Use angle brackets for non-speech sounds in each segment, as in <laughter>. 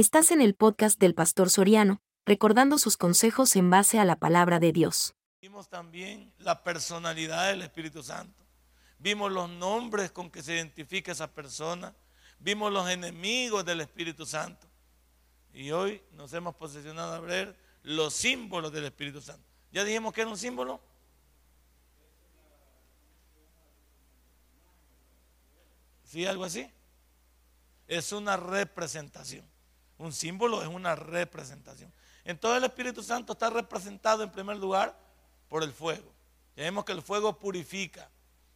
Estás en el podcast del Pastor Soriano, recordando sus consejos en base a la palabra de Dios. Vimos también la personalidad del Espíritu Santo. Vimos los nombres con que se identifica esa persona. Vimos los enemigos del Espíritu Santo. Y hoy nos hemos posicionado a ver los símbolos del Espíritu Santo. ¿Ya dijimos que era un símbolo? ¿Sí? ¿Algo así? Es una representación. Un símbolo es una representación. Entonces el Espíritu Santo está representado en primer lugar por el fuego. Ya vemos que el fuego purifica,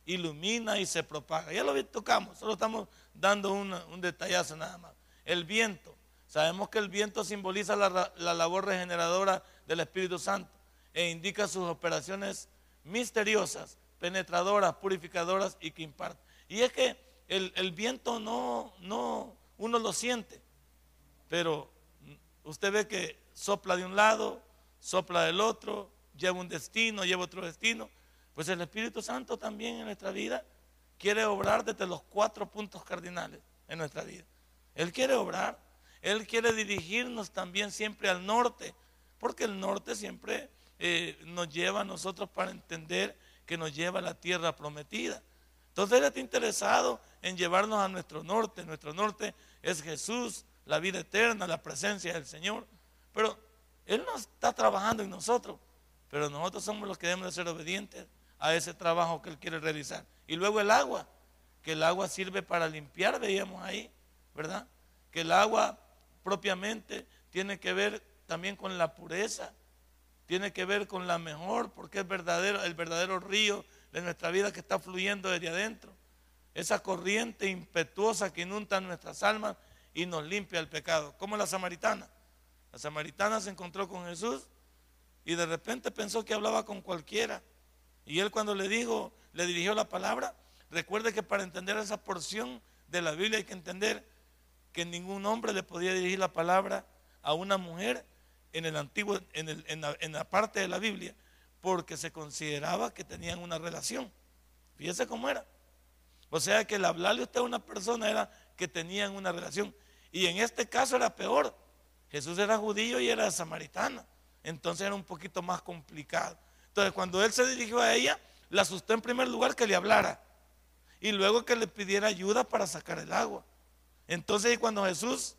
ilumina y se propaga. Ya lo tocamos, solo estamos dando un detallazo nada más. El viento. Sabemos que el viento simboliza la, la labor regeneradora del Espíritu Santo e indica sus operaciones misteriosas, penetradoras, purificadoras y que imparten. Y es que el, viento no, no, uno lo siente, pero usted ve que sopla de un lado, sopla del otro, lleva un destino, lleva otro destino. Pues el Espíritu Santo también en nuestra vida quiere obrar desde los cuatro puntos cardinales en nuestra vida. Él quiere obrar, Él quiere dirigirnos también siempre al norte, porque el norte siempre eh, nos lleva a nosotros para entender que nos lleva a la tierra prometida. Entonces Él está interesado en llevarnos a nuestro norte. Nuestro norte es Jesús, la vida eterna, la presencia del Señor. Pero Él no está trabajando en nosotros, pero nosotros somos los que debemos de ser obedientes a ese trabajo que Él quiere realizar. Y luego el agua, que el agua sirve para limpiar, veíamos ahí, ¿verdad? Que el agua propiamente tiene que ver también con la pureza, tiene que ver con la mejor, porque es verdadero, el verdadero río de nuestra vida que está fluyendo desde adentro. Esa corriente impetuosa que inunda nuestras almas y nos limpia el pecado. Como la samaritana. La samaritana se encontró con Jesús y de repente pensó que hablaba con cualquiera. Y él cuando le dijo, le dirigió la palabra, recuerde que para entender esa porción de la Biblia hay que entender que ningún hombre le podía dirigir la palabra a una mujer en el antiguo, en, la, en la parte de la Biblia porque se consideraba que tenían una relación. Fíjese cómo era. O sea que el hablarle usted a una persona era que tenían una relación. Y en este caso era peor. Jesús era judío y era samaritana. Entonces era un poquito más complicado. Entonces cuando él se dirigió a ella, la asustó en primer lugar que le hablara. Y luego que le pidiera ayuda para sacar el agua. Entonces cuando Jesús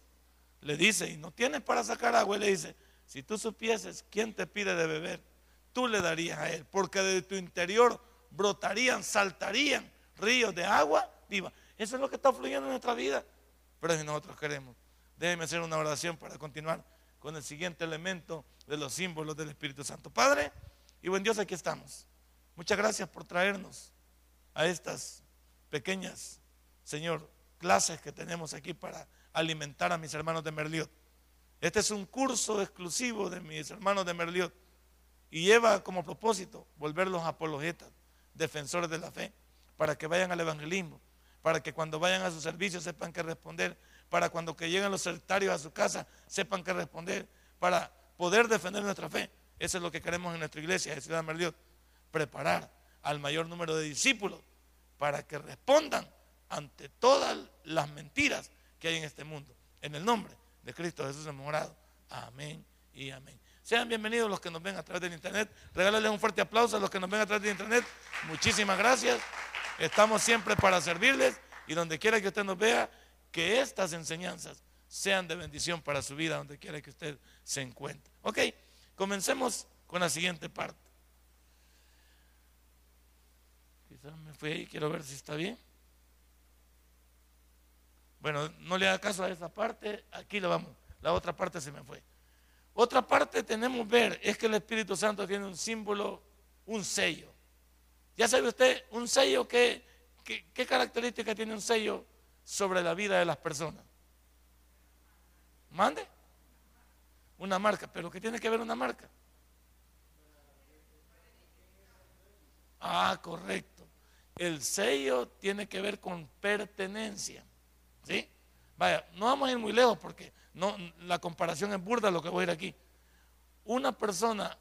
le dice, y no tienes para sacar agua, él le dice, si tú supieses quién te pide de beber, tú le darías a Él, porque de tu interior brotarían, saltarían ríos de agua viva. Eso es lo que está fluyendo en nuestra vida, pero es nosotros queremos. Déjeme hacer una oración para continuar con el siguiente elemento de los símbolos del Espíritu Santo. Padre y buen Dios, aquí estamos. Muchas gracias por traernos a estas pequeñas, Señor, clases que tenemos aquí para alimentar a mis hermanos de Merliot. Este es un curso exclusivo de mis hermanos de Merliot y lleva como propósito volverlos apologetas, defensores de la fe, para que vayan al evangelismo, para que cuando vayan a su servicio sepan qué responder, para cuando que lleguen los sectarios a su casa sepan qué responder, para poder defender nuestra fe. Eso es lo que queremos en nuestra iglesia de Ciudad Merliot, preparar al mayor número de discípulos para que respondan ante todas las mentiras que hay en este mundo. En el nombre de Cristo Jesús hemos orado. Amén y amén. Sean bienvenidos los que nos ven a través del internet. Regálales un fuerte aplauso a los que nos ven a través del internet. Muchísimas gracias. Estamos siempre para servirles y donde quiera que usted nos vea, que estas enseñanzas sean de bendición para su vida, donde quiera que usted se encuentre. Ok, comencemos con la siguiente parte. Quizás me fui ahí, quiero ver si está bien. Bueno, no le haga caso a esa parte, aquí lo vamos. La otra parte se me fue. Otra parte tenemos ver es que el Espíritu Santo tiene un símbolo, un sello. Ya sabe usted, un sello, ¿qué, qué, característica tiene un sello sobre la vida de las personas? Mande. Una marca, pero ¿qué tiene que ver una marca? Ah, correcto. El sello tiene que ver con pertenencia. ¿Sí? Vaya, no vamos a ir muy lejos porque no, la comparación es burda lo que voy a ir aquí. Una persona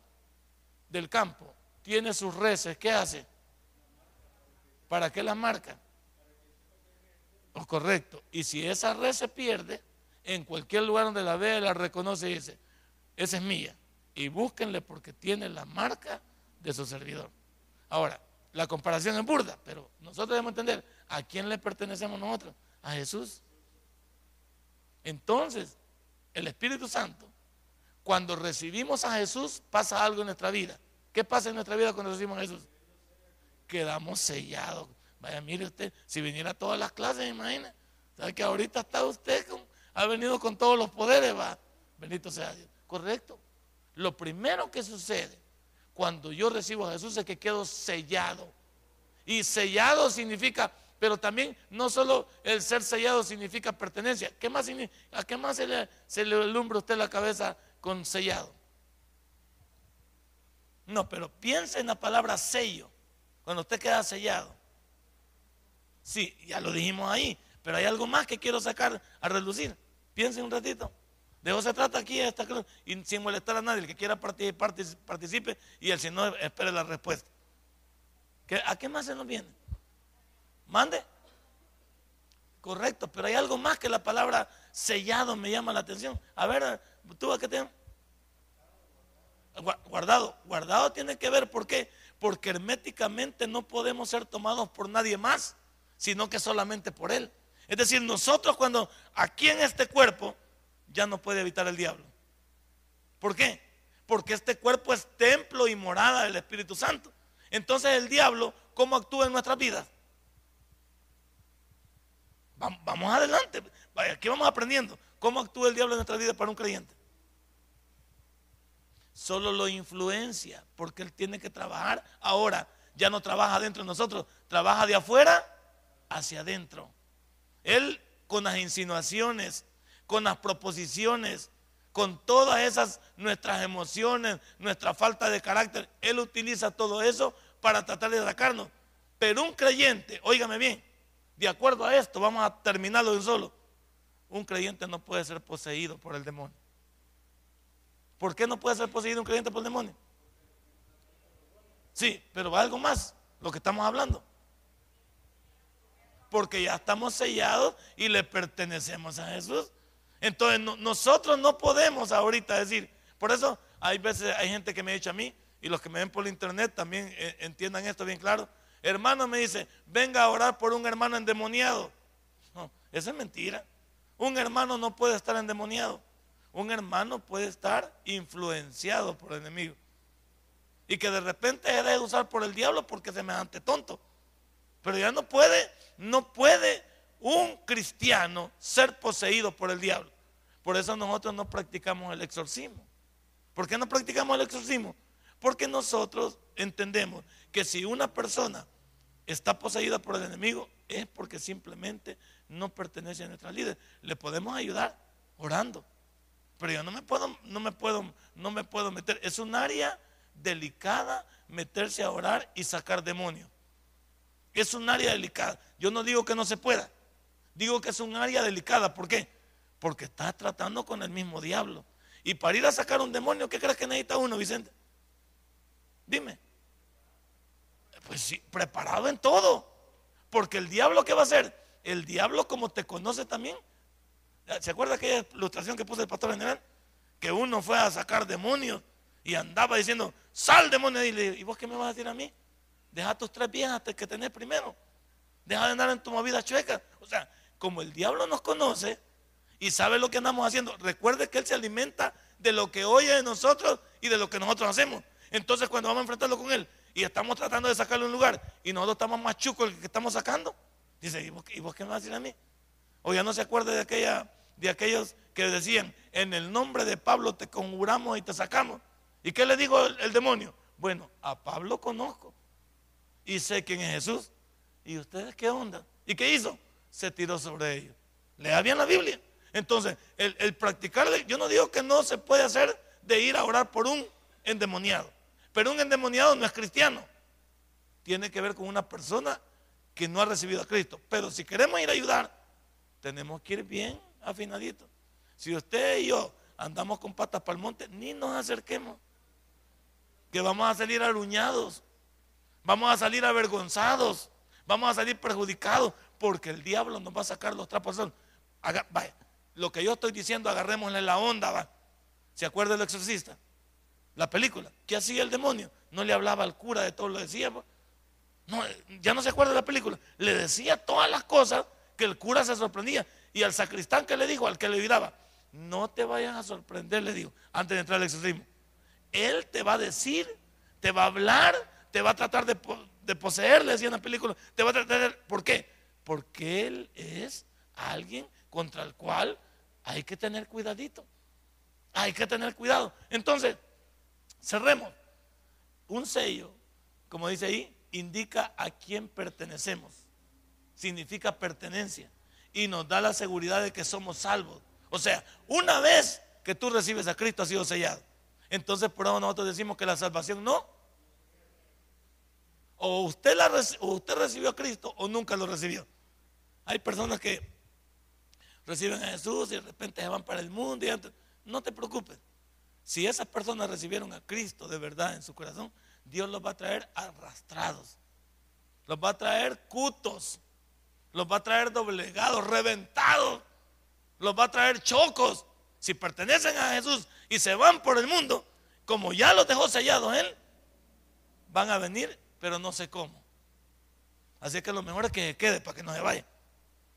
del campo tiene sus reses, ¿qué hace? ¿Para qué las marca? Oh, correcto. Y si esa red se pierde, en cualquier lugar donde la vea, la reconoce y dice, esa es mía. Y búsquenle porque tiene la marca de su servidor. Ahora, la comparación es burda, pero nosotros debemos entender a quién le pertenecemos nosotros. A Jesús. Entonces, el Espíritu Santo, cuando recibimos a Jesús, pasa algo en nuestra vida. ¿Qué pasa en nuestra vida cuando recibimos a Jesús? Quedamos sellados. Vaya, mire usted, si viniera a todas las clases, imagina. ¿Sabe que ahorita está usted ha venido con todos los poderes? Va, bendito sea Dios. Correcto. Lo primero que sucede cuando yo recibo a Jesús es que quedo sellado. Y sellado significa, pero también no solo el ser sellado significa pertenencia. ¿Qué más, ¿A qué más se le, se le alumbra usted la cabeza con sellado? No, pero piensa en la palabra sello, cuando usted queda sellado. Sí, ya lo dijimos ahí, pero hay algo más que quiero sacar a relucir. Piense un ratito. De eso se trata aquí, esta, y sin molestar a nadie. El que quiera participar, participe y el si no, espere la respuesta. ¿A qué más se nos viene? Mande. Correcto, pero hay algo más que la palabra sellado me llama la atención. A ver, tú a qué te Guardado. Guardado tiene que ver, ¿por qué? Porque herméticamente no podemos ser tomados por nadie más, sino que solamente por Él. Es decir, nosotros cuando aquí en este cuerpo ya no puede evitar el diablo. ¿Por qué? Porque este cuerpo es templo y morada del Espíritu Santo. Entonces el diablo, ¿cómo actúa en nuestras vidas? Vamos adelante. Aquí vamos aprendiendo. ¿Cómo actúa el diablo en nuestra vida para un creyente? Solo lo influencia porque él tiene que trabajar. Ahora ya no trabaja dentro de nosotros, trabaja de afuera hacia adentro. Él con las insinuaciones, con las proposiciones, con todas esas nuestras emociones, nuestra falta de carácter, Él utiliza todo eso para tratar de atacarnos. Pero un creyente, óigame bien, de acuerdo a esto, vamos a terminarlo de un solo. Un creyente no puede ser poseído por el demonio. ¿Por qué no puede ser poseído un creyente por el demonio? Sí, pero va algo más, lo que estamos hablando porque ya estamos sellados y le pertenecemos a Jesús. Entonces nosotros no podemos ahorita decir, por eso hay veces hay gente que me ha dicho a mí, y los que me ven por internet también eh, entiendan esto bien claro. Hermano me dice, venga a orar por un hermano endemoniado. No, eso es mentira. Un hermano no puede estar endemoniado. Un hermano puede estar influenciado por el enemigo. Y que de repente se deje usar por el diablo porque se me ante tonto. Pero ya no puede, no puede un cristiano ser poseído por el diablo. Por eso nosotros no practicamos el exorcismo. ¿Por qué no practicamos el exorcismo? Porque nosotros entendemos que si una persona está poseída por el enemigo es porque simplemente no pertenece a nuestra líder. Le podemos ayudar orando. Pero yo no me puedo, no me puedo, no me puedo meter. Es un área delicada meterse a orar y sacar demonios. Es un área delicada. Yo no digo que no se pueda. Digo que es un área delicada. ¿Por qué? Porque está tratando con el mismo diablo. Y para ir a sacar un demonio, ¿qué crees que necesita uno, Vicente? Dime. Pues sí, preparado en todo. Porque el diablo, ¿qué va a hacer? El diablo, como te conoce también. ¿Se acuerda aquella ilustración que puso el pastor general? Que uno fue a sacar demonios y andaba diciendo, sal demonio. Y, le, ¿y vos qué me vas a decir a mí? Deja tus tres pies hasta que tenés primero. Deja de andar en tu movida chueca. O sea, como el diablo nos conoce y sabe lo que andamos haciendo, recuerde que Él se alimenta de lo que oye de nosotros y de lo que nosotros hacemos. Entonces, cuando vamos a enfrentarlo con Él y estamos tratando de sacarlo a un lugar y nosotros estamos más chucos que estamos sacando, dice, ¿y vos, qué me vas a decir a mí? O ya no se acuerda de, aquella, de aquellos que decían, en el nombre de Pablo te conjuramos y te sacamos. ¿Y qué le dijo el demonio? Bueno, a Pablo conozco y sé quién es Jesús. ¿Y ustedes qué onda? ¿Y qué hizo? Se tiró sobre ellos. Lea bien la Biblia. Entonces, el, practicar, yo no digo que no se puede hacer de ir a orar por un endemoniado, pero un endemoniado no es cristiano. Tiene que ver con una persona que no ha recibido a Cristo. Pero si queremos ir a ayudar, tenemos que ir bien afinaditos. Si usted y yo andamos con patas para el monte, ni nos acerquemos, que vamos a salir aruñados Vamos a salir avergonzados. Vamos a salir perjudicados porque el diablo nos va a sacar los trapos. Haga, vaya, lo que yo estoy diciendo, agarrémosle la onda, va. ¿Se acuerda el exorcista? La película. ¿Qué hacía el demonio? No le hablaba al cura de todo lo decía. No, ya no se acuerda de la película. Le decía todas las cosas que el cura se sorprendía. Y al sacristán que le dijo, al que le gritaba, no te vayas a sorprender, le dijo, antes de entrar al exorcismo. Él te va a decir, te va a hablar, te va a tratar de, de poseer, le decía en la película. Te va a tratar de, ¿Por qué? Porque Él es alguien contra el cual hay que tener cuidadito. Hay que tener cuidado. Entonces, cerremos. Un sello, como dice ahí, indica a quién pertenecemos. Significa pertenencia. Y nos da la seguridad de que somos salvos. O sea, una vez que tú recibes a Cristo ha sido sellado. Entonces, por eso nosotros decimos que la salvación no. O usted, usted recibió a Cristo o nunca lo recibió. Hay personas que reciben a Jesús y de repente se van para el mundo. Y no te preocupes. Si esas personas recibieron a Cristo de verdad en su corazón, Dios los va a traer arrastrados. Los va a traer cutos. Los va a traer doblegados, reventados. Los va a traer chocos. Si pertenecen a Jesús y se van por el mundo, como ya los dejó sellados Él, van a venir, pero no sé cómo. Así que lo mejor es que quede para que no se vaya.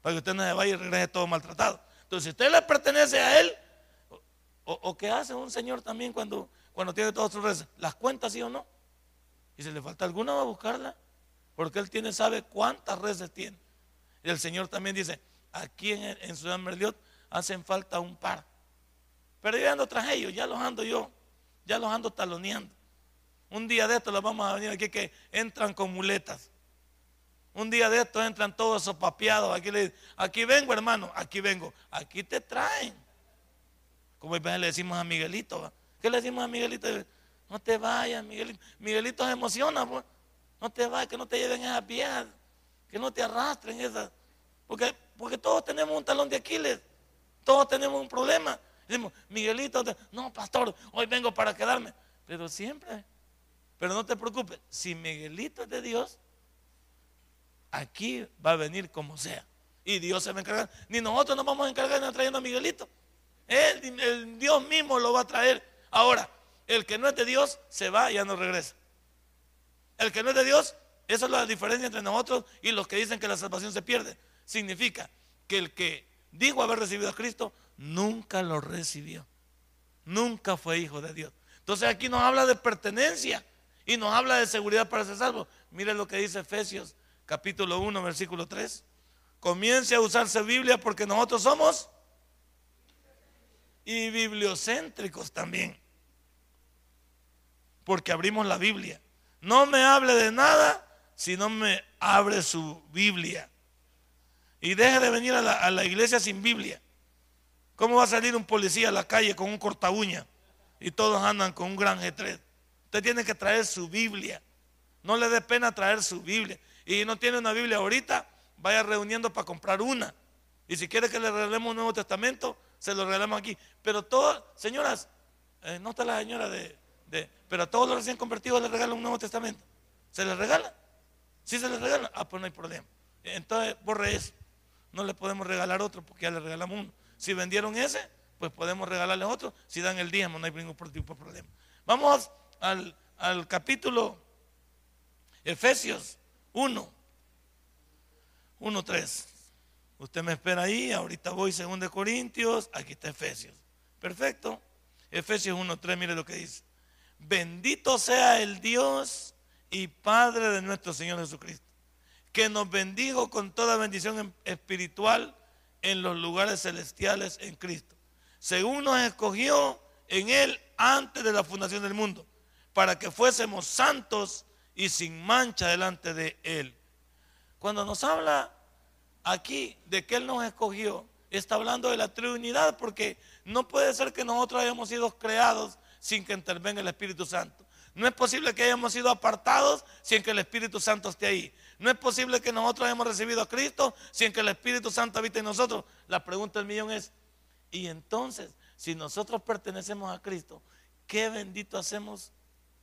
Para que usted no se vaya y regrese todo maltratado. Entonces, si usted le pertenece a Él, o, qué hace un señor también cuando, cuando tiene todas sus redes, las cuentas sí o no. Y si le falta alguna, va a buscarla. Porque él tiene, sabe cuántas redes tiene. Y el Señor también dice, aquí en, en Ciudad Merliot hacen falta un par. Pero yo ando tras ellos, ya los ando yo, ya los ando taloneando. Un día de estos los vamos a venir aquí que entran con muletas. Un día de estos entran todos sopapeados. Aquí, le, aquí vengo, hermano, aquí vengo. Aquí te traen. Como le decimos a Miguelito. ¿Qué le decimos a Miguelito? No te vayas, Miguelito. Miguelito se emociona, pues. No te vayas, que no te lleven esas viejas, que no te arrastren esas. Porque, porque todos tenemos un talón de Aquiles, todos tenemos un problema. Decimos, Miguelito, no, pastor, hoy vengo para quedarme. Pero siempre, pero no te preocupes, si Miguelito es de Dios, aquí va a venir como sea. Y Dios se va a encargar. Ni nosotros nos vamos a encargar de trayendo a Miguelito. Él, el Dios mismo lo va a traer. Ahora, el que no es de Dios se va y ya no regresa. El que no es de Dios, esa es la diferencia entre nosotros y los que dicen que la salvación se pierde. Significa que el que dijo haber recibido a Cristo nunca lo recibió. Nunca fue hijo de Dios. Entonces aquí nos habla de pertenencia y nos habla de seguridad para ser salvo. Mire lo que dice Efesios capítulo 1, versículo 3. Comience a usarse Biblia porque nosotros somos y bibliocéntricos también. Porque abrimos la Biblia. No me hable de nada si no me abre su Biblia. Y deje de venir a la, iglesia sin Biblia. ¿Cómo va a salir un policía a la calle con un corta uña y todos andan con un gran G3? Usted tiene que traer su Biblia. No le dé pena traer su Biblia. Y no tiene una Biblia ahorita, vaya reuniendo para comprar una. Y si quiere que le regalemos un Nuevo Testamento, se lo regalamos aquí. Pero todas, señoras, eh, no está la señora de, pero a todos los recién convertidos les regalan un Nuevo Testamento. ¿Se les regala? Si se les regala, ah, pues no hay problema. Entonces, borre eso. No le podemos regalar otro porque ya le regalamos uno. Si vendieron ese, pues podemos regalarle otro. Si dan el diezmo, no hay ningún tipo de problema. Vamos al, al capítulo Efesios 1, 1, 3. Usted me espera ahí, ahorita voy 2 Corintios, aquí está Efesios. Perfecto. Efesios 1.3, mire lo que dice. Bendito sea el Dios y Padre de nuestro Señor Jesucristo, que nos bendijo con toda bendición espiritual en los lugares celestiales en Cristo, según nos escogió en Él antes de la fundación del mundo, para que fuésemos santos y sin mancha delante de Él. Cuando nos habla aquí de que Él nos escogió, está hablando de la Trinidad, porque no puede ser que nosotros hayamos sido creados sin que intervenga el Espíritu Santo. No es posible que hayamos sido apartados sin que el Espíritu Santo esté ahí. No es posible que nosotros hayamos recibido a Cristo sin que el Espíritu Santo habite en nosotros. La pregunta del millón es, y entonces, si nosotros pertenecemos a Cristo, ¿qué bendito hacemos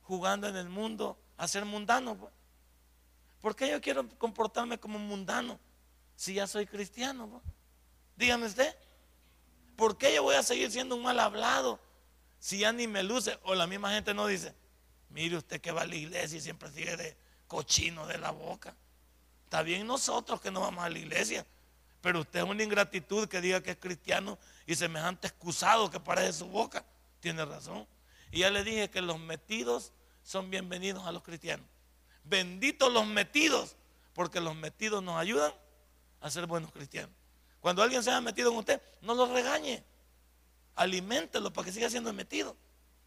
jugando en el mundo a ser mundano? Pues? ¿Por qué yo quiero comportarme como mundano? si ya soy cristiano? Dígame usted. ¿por qué yo voy a seguir siendo un mal hablado si ya ni me luce? O la misma gente no dice, mire usted que va a la iglesia y siempre sigue de cochino de la boca. Está bien nosotros que no vamos a la iglesia, pero usted es una ingratitud que diga que es cristiano y semejante excusado que parece su boca. Tiene razón. Y ya le dije que los metidos son bienvenidos a los cristianos. Benditos los metidos, porque los metidos nos ayudan a ser buenos cristianos. Cuando alguien se haya metido en usted, no lo regañe. Aliméntelo para que siga siendo metido.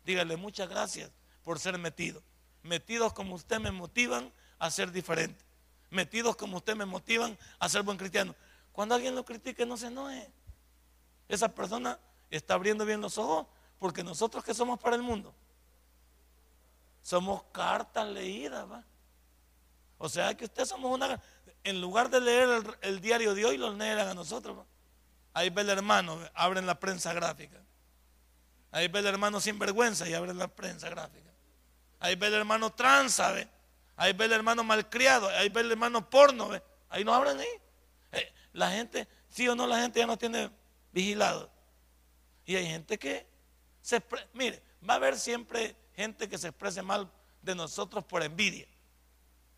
Dígale muchas gracias por ser metido. Metidos como usted me motivan a ser diferente. Metidos como usted me motivan a ser buen cristiano. Cuando alguien lo critique, no se enoje. Esa persona está abriendo bien los ojos porque nosotros que somos para el mundo, somos cartas leídas, ¿va? O sea que ustedes somos una. En lugar de leer el, diario de hoy, lo leen a nosotros. Ahí ve el hermano, abren la prensa gráfica. Ahí ve el hermano sin vergüenza y abren la prensa gráfica. Ahí ve el hermano tranza, ¿ve? Ahí ve el hermano malcriado. Ahí ve el hermano porno, ¿ve? Ahí no abren ahí. Eh, la gente, sí o no, la gente ya no tiene vigilado. Y hay gente que se. Mire, va a haber siempre gente que se exprese mal de nosotros por envidia.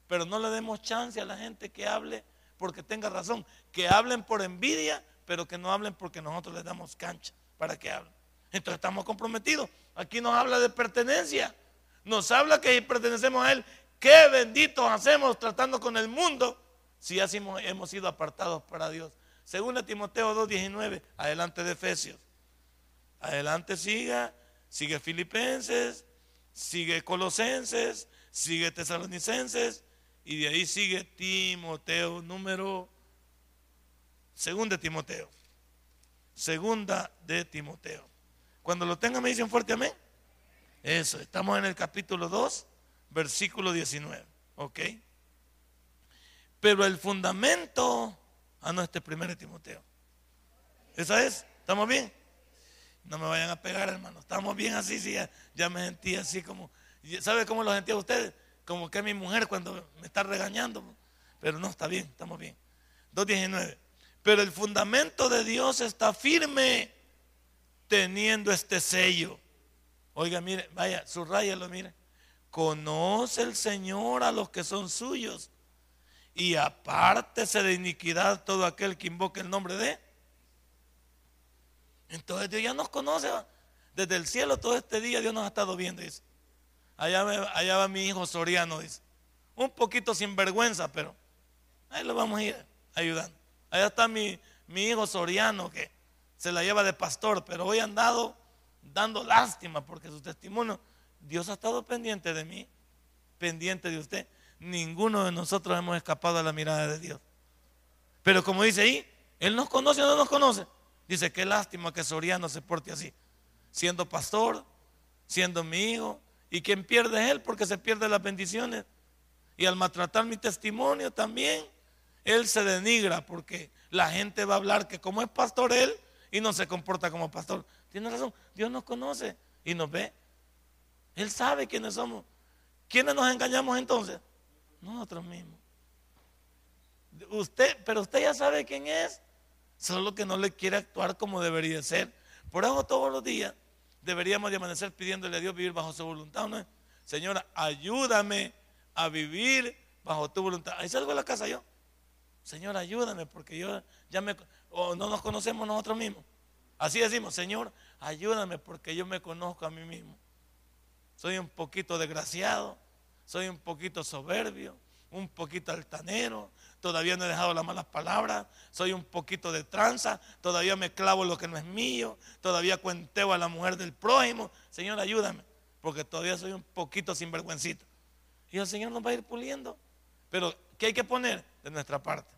Pero no le demos chance a la gente que hable porque tenga razón. Que hablen por envidia, pero que no hablen porque nosotros les damos cancha para que hablen. Entonces estamos comprometidos. Aquí nos habla de pertenencia. Nos habla que pertenecemos a Él. Qué benditos hacemos tratando con el mundo si así hemos sido apartados para Dios. Según Timoteo 2.19, adelante de Efesios. Adelante siga, sigue Filipenses, sigue Colosenses, sigue Tesalonicenses y de ahí sigue Timoteo número segunda de Timoteo. Segunda de Timoteo. Cuando lo tengan me dicen fuerte amén. Eso, estamos en el capítulo 2, versículo 19. ¿Ok? Pero el fundamento, ah no, este primero de Timoteo. ¿Esa es? ¿Estamos bien? No me vayan a pegar, hermano. Estamos bien así, sí, ya, me sentí así como. ¿Sabe cómo lo sentía ustedes? Como que mi mujer cuando me está regañando. Pero no, está bien, estamos bien. 2.19. Pero el fundamento de Dios está firme teniendo este sello. Oiga, mire, vaya, subrayalo, mire. Conoce el Señor a los que son suyos y apártese de iniquidad todo aquel que invoque el nombre de entonces Dios ya nos conoce. Desde el cielo todo este día Dios nos ha estado viendo. Dice. Allá, allá va mi hijo Soriano, dice. Un poquito sin vergüenza, pero ahí lo vamos a ir ayudando. Allá está mi, mi hijo Soriano que se la lleva de pastor, pero hoy han dado dando lástima porque su testimonio, Dios ha estado pendiente de mí, pendiente de usted. Ninguno de nosotros hemos escapado a la mirada de Dios. Pero como dice ahí, Él nos conoce o no nos conoce. Dice, qué lástima que Soriano se porte así, siendo pastor, siendo mi hijo. ¿Y quien pierde es él? Porque se pierde las bendiciones. Y al maltratar mi testimonio también, él se denigra porque la gente va a hablar que como es pastor él y no se comporta como pastor. Tiene razón, Dios nos conoce y nos ve. Él sabe quiénes somos. ¿Quiénes nos engañamos entonces? Nosotros mismos. Usted, pero usted ya sabe quién es solo que no le quiere actuar como debería ser. Por eso todos los días deberíamos de amanecer pidiéndole a Dios vivir bajo su voluntad, ¿no? Señora, ayúdame a vivir bajo tu voluntad. Ahí salgo de la casa yo. Señor, ayúdame porque yo ya me... O no nos conocemos nosotros mismos. Así decimos, Señor, ayúdame porque yo me conozco a mí mismo. Soy un poquito desgraciado, soy un poquito soberbio, un poquito altanero, todavía no he dejado las malas palabras, soy un poquito de tranza, todavía me clavo lo que no es mío, todavía cuenteo a la mujer del prójimo. Señor, ayúdame, porque todavía soy un poquito sinvergüencito. Y el Señor nos va a ir puliendo. Pero, ¿qué hay que poner de nuestra parte?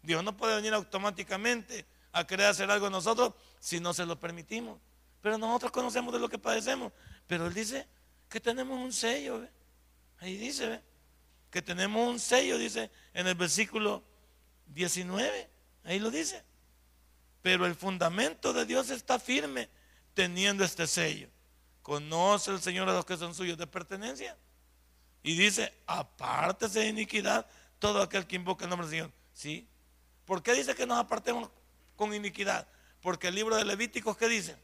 Dios no puede venir automáticamente a querer hacer algo nosotros si no se lo permitimos. Pero nosotros conocemos de lo que padecemos. Pero Él dice que tenemos un sello. Ahí dice, que tenemos un sello, dice en el versículo 19, ahí lo dice. Pero el fundamento de Dios está firme teniendo este sello. Conoce el Señor a los que son suyos de pertenencia. Y dice, apártese de iniquidad todo aquel que invoque el nombre del Señor. ¿Sí? ¿Por qué dice que nos apartemos con iniquidad? Porque el libro de Levíticos, ¿qué dice?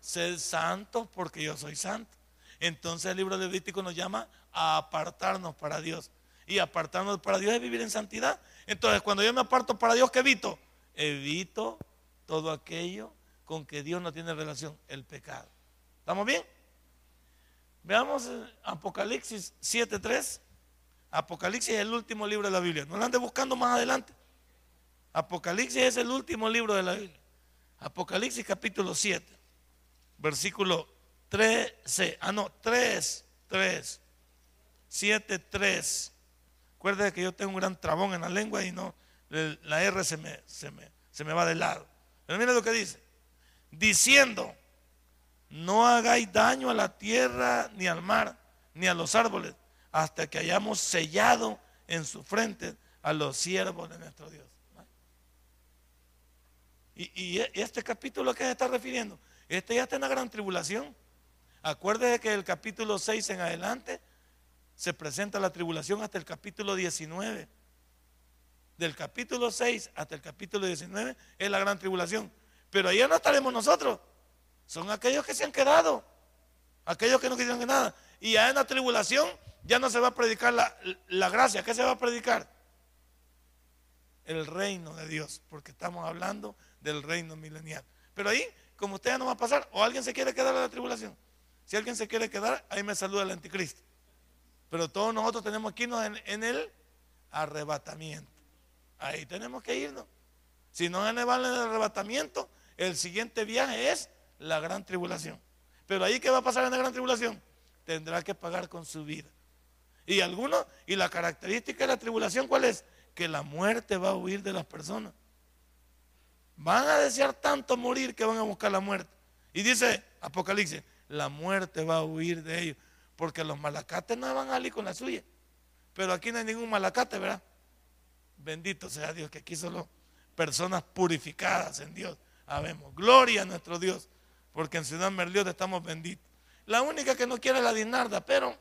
Sed santo porque yo soy santo. Entonces el libro de Levítico nos llama a apartarnos para Dios. Y apartarnos para Dios es vivir en santidad. Entonces cuando yo me aparto para Dios, ¿qué evito? Evito todo aquello con que Dios no tiene relación, el pecado. ¿Estamos bien? Veamos eh, Apocalipsis 7.3. Apocalipsis es el último libro de la Biblia. No lo ande buscando más adelante. Apocalipsis es el último libro de la Biblia. Apocalipsis capítulo 7, versículo 13. Ah, no, 3, 3. 7, 3. Acuérdate que yo tengo un gran trabón en la lengua y no, la R se me, se me, se me va de lado. Pero mira lo que dice. Diciendo, no hagáis daño a la tierra, ni al mar, ni a los árboles, hasta que hayamos sellado en su frente a los siervos de nuestro Dios. Y, este capítulo que se está refiriendo, este ya está en la gran tribulación. Acuérdese que el capítulo 6 en adelante se presenta la tribulación hasta el capítulo 19. Del capítulo 6 hasta el capítulo 19 es la gran tribulación. Pero allá no estaremos nosotros. Son aquellos que se han quedado. Aquellos que no quisieron nada. Y ya en la tribulación ya no se va a predicar la, la gracia. ¿Qué se va a predicar? El reino de Dios. Porque estamos hablando del reino milenial. Pero ahí, como usted ya no va a pasar, o alguien se quiere quedar a la tribulación. Si alguien se quiere quedar, ahí me saluda el anticristo. Pero todos nosotros tenemos que irnos en, el arrebatamiento. Ahí tenemos que irnos. Si no en el arrebatamiento, el siguiente viaje es la gran tribulación. Pero ahí, ¿qué va a pasar en la gran tribulación? Tendrá que pagar con su vida. Y algunos, y la característica de la tribulación, ¿cuál es? Que la muerte va a huir de las personas. Van a desear tanto morir que van a buscar la muerte. Y dice Apocalipsis, la muerte va a huir de ellos. Porque los malacates no van a salir con la suya. Pero aquí no hay ningún malacate, ¿verdad? Bendito sea Dios, que aquí solo personas purificadas en Dios. Habemos. Gloria a nuestro Dios. Porque en Ciudad Merliot estamos benditos. La única que no quiere es la dinarda, pero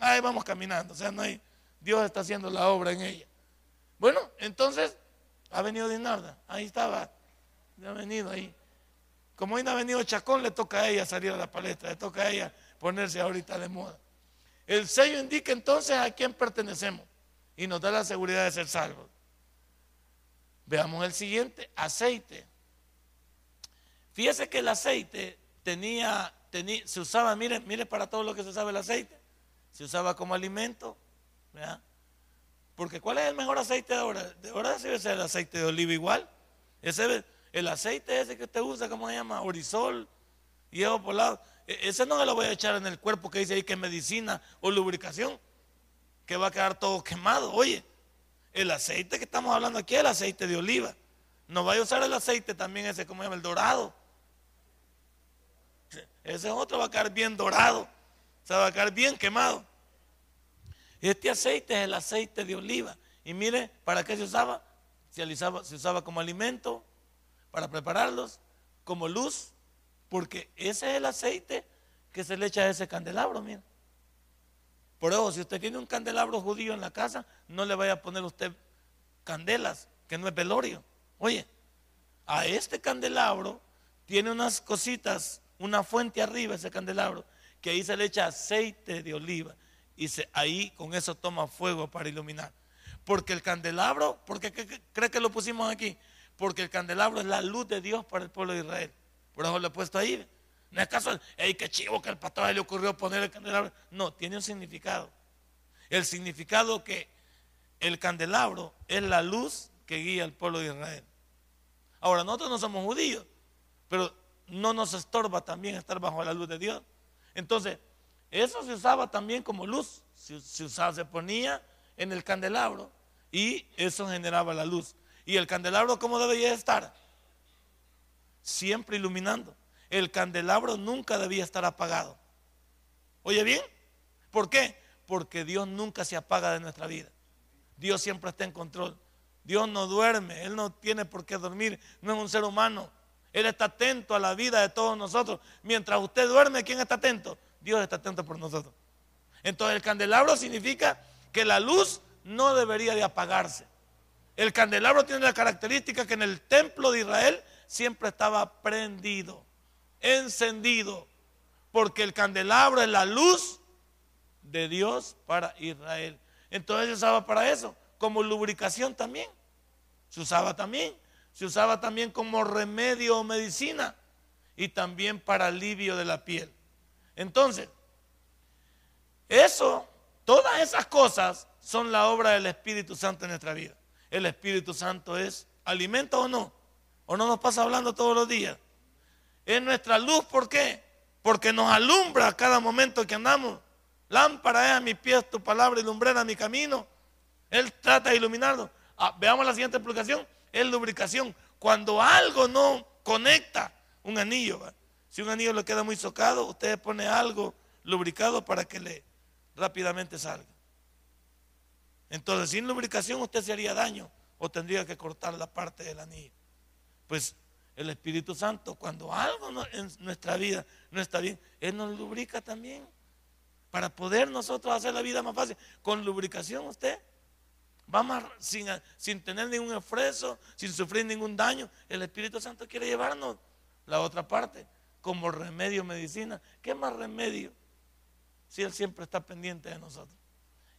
ahí vamos caminando. O sea, no hay. Dios está haciendo la obra en ella. Bueno, entonces ha venido Dinarda. Ahí estaba ha venido ahí. Como hoy no ha venido Chacón, le toca a ella salir a la palestra, le toca a ella ponerse ahorita de moda. El sello indica entonces a quién pertenecemos y nos da la seguridad de ser salvos. Veamos el siguiente, aceite. Fíjese que el aceite tenía, tenía se usaba, mire, mire para todo lo que se sabe el aceite, se usaba como alimento, ¿verdad? Porque ¿cuál es el mejor aceite de ahora? De ahora debe ser el aceite de oliva igual. Ese el aceite ese que usted usa, ¿cómo se llama? Orisol, hierro polado. E, ese no se lo voy a echar en el cuerpo que dice ahí que es medicina o lubricación, que va a quedar todo quemado. Oye, el aceite que estamos hablando aquí es el aceite de oliva. No vaya a usar el aceite también ese, ¿cómo se llama? El dorado. Ese otro va a quedar bien dorado. O sea, va a quedar bien quemado. Este aceite es el aceite de oliva. Y mire, ¿para qué se usaba? Se se usaba como alimento, para prepararlos como luz, porque ese es el aceite que se le echa a ese candelabro, mira. Por eso, si usted tiene un candelabro judío en la casa, no le vaya a poner usted candelas, que no es velorio. Oye, a este candelabro tiene unas cositas, una fuente arriba, ese candelabro, que ahí se le echa aceite de oliva y se, ahí con eso toma fuego para iluminar. Porque el candelabro, ¿por qué cree que lo pusimos aquí? Porque el candelabro es la luz de Dios para el pueblo de Israel. Por eso lo he puesto ahí. No es caso, qué chivo que al pastor le ocurrió poner el candelabro. No, tiene un significado. El significado que el candelabro es la luz que guía al pueblo de Israel. Ahora, nosotros no somos judíos, pero no nos estorba también estar bajo la luz de Dios. Entonces, eso se usaba también como luz. Se, usaba, se ponía en el candelabro y eso generaba la luz. ¿Y el candelabro cómo debería estar? Siempre iluminando. El candelabro nunca debía estar apagado. ¿Oye bien? ¿Por qué? Porque Dios nunca se apaga de nuestra vida. Dios siempre está en control. Dios no duerme, Él no tiene por qué dormir, no es un ser humano. Él está atento a la vida de todos nosotros. Mientras usted duerme, ¿quién está atento? Dios está atento por nosotros. Entonces el candelabro significa que la luz no debería de apagarse. El candelabro tiene la característica que en el templo de Israel siempre estaba prendido, encendido, porque el candelabro es la luz de Dios para Israel. Entonces se usaba para eso, como lubricación también. Se usaba también. Se usaba también como remedio o medicina y también para alivio de la piel. Entonces, eso, todas esas cosas son la obra del Espíritu Santo en nuestra vida. El Espíritu Santo es alimento o no, o no nos pasa hablando todos los días. Es nuestra luz, ¿por qué? Porque nos alumbra a cada momento que andamos. Lámpara es a mis pies tu palabra y lumbrera mi camino. Él trata de iluminarnos. Ah, veamos la siguiente explicación. Es lubricación. Cuando algo no conecta, un anillo, si un anillo le queda muy socado, usted pone algo lubricado para que le rápidamente salga. Entonces, sin lubricación usted se haría daño o tendría que cortar la parte del anillo. Pues el Espíritu Santo, cuando algo en nuestra vida no está bien, Él nos lubrica también para poder nosotros hacer la vida más fácil. Con lubricación usted va más sin, sin tener ningún esfuerzo, sin sufrir ningún daño. El Espíritu Santo quiere llevarnos la otra parte como remedio, medicina. ¿Qué más remedio? Si Él siempre está pendiente de nosotros.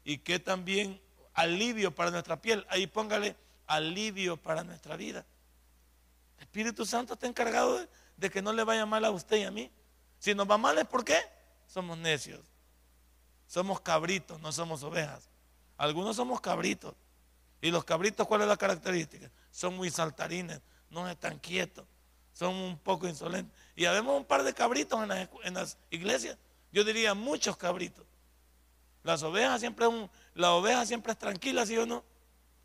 Y que también alivio para nuestra piel. Ahí póngale alivio para nuestra vida. El Espíritu Santo está encargado de, que no le vaya mal a usted y a mí. Si nos va mal es porque somos necios. Somos cabritos, no somos ovejas. Algunos somos cabritos. ¿Y los cabritos cuál es la característica? Son muy saltarines, no están quietos, son un poco insolentes. Y habemos un par de cabritos en las, en las iglesias. Yo diría muchos cabritos. Las ovejas siempre un, la oveja siempre es tranquila, ¿sí o no?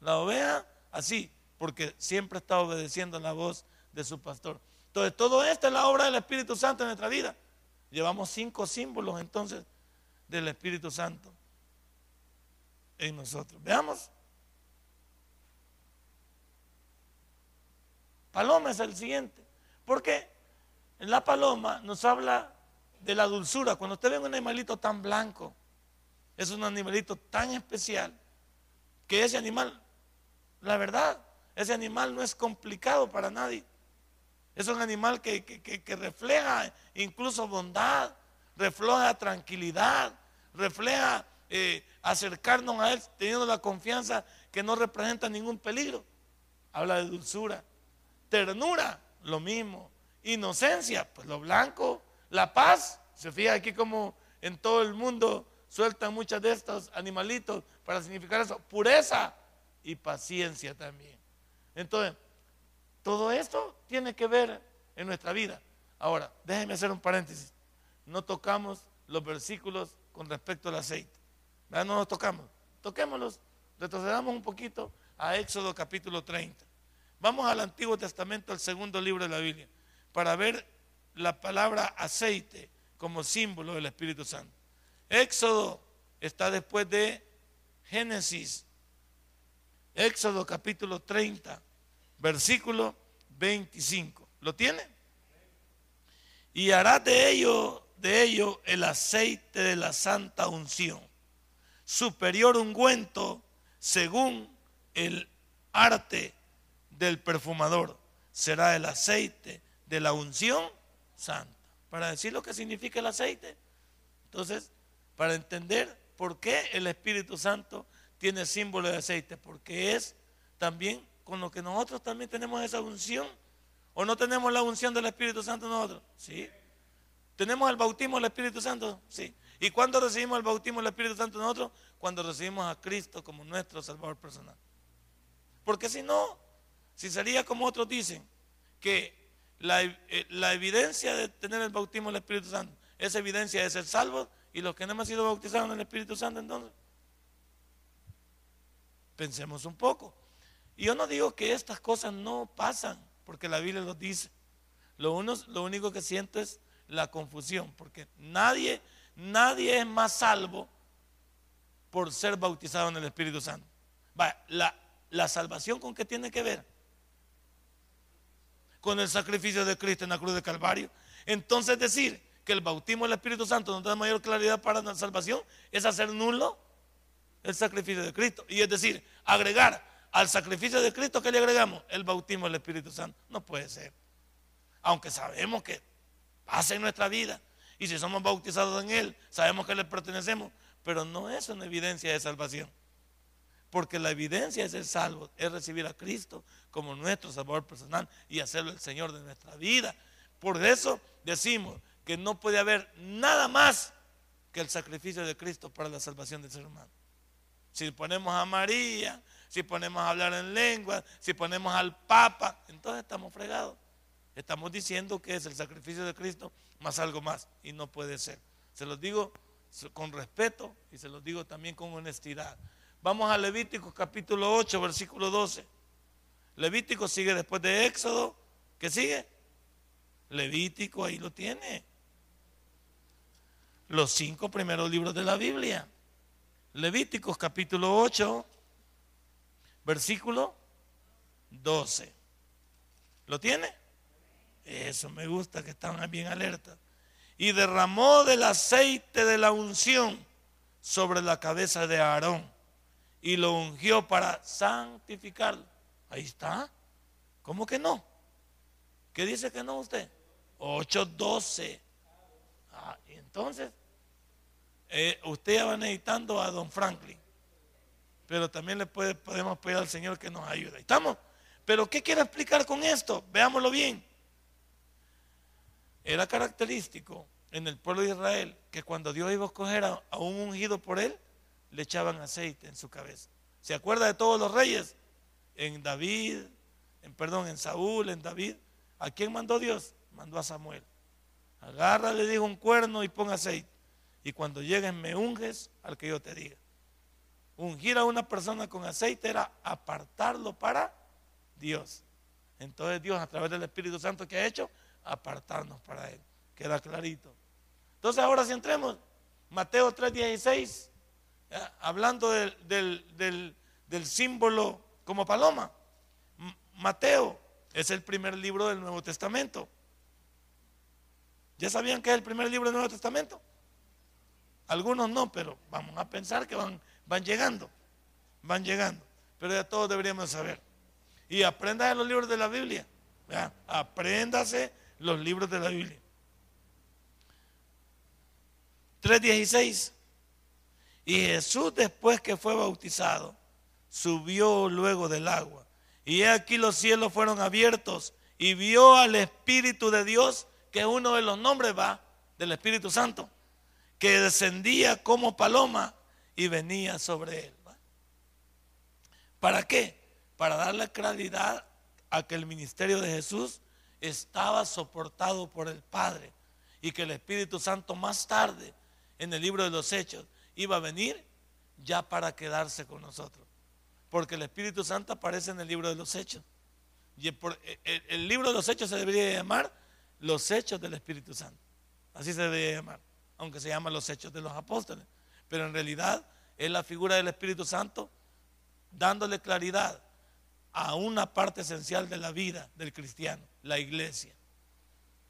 La oveja así, porque siempre está obedeciendo la voz de su pastor. Entonces, todo esto es la obra del Espíritu Santo en nuestra vida. Llevamos cinco símbolos entonces del Espíritu Santo en nosotros. Veamos. Paloma es el siguiente. Porque la paloma nos habla de la dulzura. Cuando usted ve un animalito tan blanco, es un animalito tan especial que ese animal, la verdad, ese animal no es complicado para nadie. Es un animal que, refleja incluso bondad, refleja tranquilidad, refleja eh, acercarnos a Él teniendo la confianza que no representa ningún peligro. Habla de dulzura, ternura, lo mismo, inocencia, pues lo blanco, la paz. Se fija aquí como en todo el mundo sueltan muchas de estos animalitos para significar eso, pureza y paciencia también. Entonces, todo esto tiene que ver en nuestra vida. Ahora, déjenme hacer un paréntesis. No tocamos los versículos con respecto al aceite. No nos tocamos. Toquémoslos. Retrocedamos un poquito a Éxodo capítulo 30. Vamos al Antiguo Testamento, al segundo libro de la Biblia, para ver la palabra aceite como símbolo del Espíritu Santo. Éxodo está después de Génesis. Éxodo capítulo 30, versículo 25. ¿Lo tiene? Y hará de ello, de ello el aceite de la santa unción, superior ungüento según el arte del perfumador. Será el aceite de la unción santa. Para decir lo que significa el aceite. Entonces, para entender por qué el Espíritu Santo tiene símbolo de aceite, porque es también con lo que nosotros también tenemos esa unción. ¿O no tenemos la unción del Espíritu Santo nosotros? Sí. ¿Tenemos el bautismo del Espíritu Santo? Sí. ¿Y cuándo recibimos el bautismo del Espíritu Santo nosotros? Cuando recibimos a Cristo como nuestro Salvador personal. Porque si no, si sería como otros dicen, que la, eh, la evidencia de tener el bautismo del Espíritu Santo es evidencia de ser salvo ¿Y los que no hemos sido bautizados en el Espíritu Santo entonces? Pensemos un poco. Y yo no digo que estas cosas no pasan, porque la Biblia lo dice. Lo, uno, lo único que siento es la confusión, porque nadie, nadie es más salvo por ser bautizado en el Espíritu Santo. la, la salvación con qué tiene que ver? Con el sacrificio de Cristo en la cruz de Calvario. Entonces decir que el bautismo del Espíritu Santo nos da mayor claridad para la salvación es hacer nulo el sacrificio de Cristo. Y es decir, agregar al sacrificio de Cristo, ¿qué le agregamos? El bautismo del Espíritu Santo. No puede ser. Aunque sabemos que pasa en nuestra vida. Y si somos bautizados en Él, sabemos que le pertenecemos. Pero no es una evidencia de salvación. Porque la evidencia de ser salvo es recibir a Cristo como nuestro Salvador personal y hacerlo el Señor de nuestra vida. Por eso decimos que no puede haber nada más que el sacrificio de Cristo para la salvación del ser humano. Si ponemos a María, si ponemos a hablar en lengua, si ponemos al Papa, entonces estamos fregados. Estamos diciendo que es el sacrificio de Cristo más algo más y no puede ser. Se los digo con respeto y se los digo también con honestidad. Vamos a Levítico capítulo 8, versículo 12. Levítico sigue después de Éxodo. ¿Qué sigue? Levítico, ahí lo tiene. Los cinco primeros libros de la Biblia. Levíticos capítulo 8, versículo 12. ¿Lo tiene? Eso me gusta, que están bien alerta. Y derramó del aceite de la unción sobre la cabeza de Aarón y lo ungió para santificarlo. Ahí está. ¿Cómo que no? ¿Qué dice que no usted? 8.12. Entonces, eh, usted ya va necesitando a don Franklin. Pero también le podemos pedir al Señor que nos ayude. ¿Estamos? Pero ¿qué quiere explicar con esto? Veámoslo bien. Era característico en el pueblo de Israel que cuando Dios iba a escoger a un ungido por él, le echaban aceite en su cabeza. ¿Se acuerda de todos los reyes? En David, en perdón, en Saúl, en David. ¿A quién mandó Dios? Mandó a Samuel. Agarra, le dijo un cuerno y pon aceite. Y cuando lleguen me unges al que yo te diga. Ungir a una persona con aceite era apartarlo para Dios. Entonces Dios a través del Espíritu Santo que ha hecho, apartarnos para Él. Queda clarito. Entonces ahora si entremos, Mateo 3:16 hablando del, símbolo como paloma. Mateo es el primer libro del Nuevo Testamento. ¿Ya sabían que es el primer libro del Nuevo Testamento? Algunos no, pero vamos a pensar que van, van llegando, van llegando. Pero ya todos deberíamos saber. Y aprendan los libros de la Biblia. Apréndase los libros de la Biblia. 3.16. Y Jesús después que fue bautizado, subió luego del agua. Y aquí los cielos fueron abiertos y vio al Espíritu de Dios, que uno de los nombres va del Espíritu Santo, que descendía como paloma y venía sobre él. ¿Para qué? Para darle claridad a que el ministerio de Jesús estaba soportado por el Padre y que el Espíritu Santo más tarde en el libro de los Hechos iba a venir ya para quedarse con nosotros. Porque el Espíritu Santo aparece en el libro de los Hechos. Y el, libro de los Hechos se debería llamar los Hechos del Espíritu Santo. Así se debería llamar, aunque se llama los Hechos de los Apóstoles. Pero en realidad es la figura del Espíritu Santo dándole claridad a una parte esencial de la vida del cristiano, la iglesia.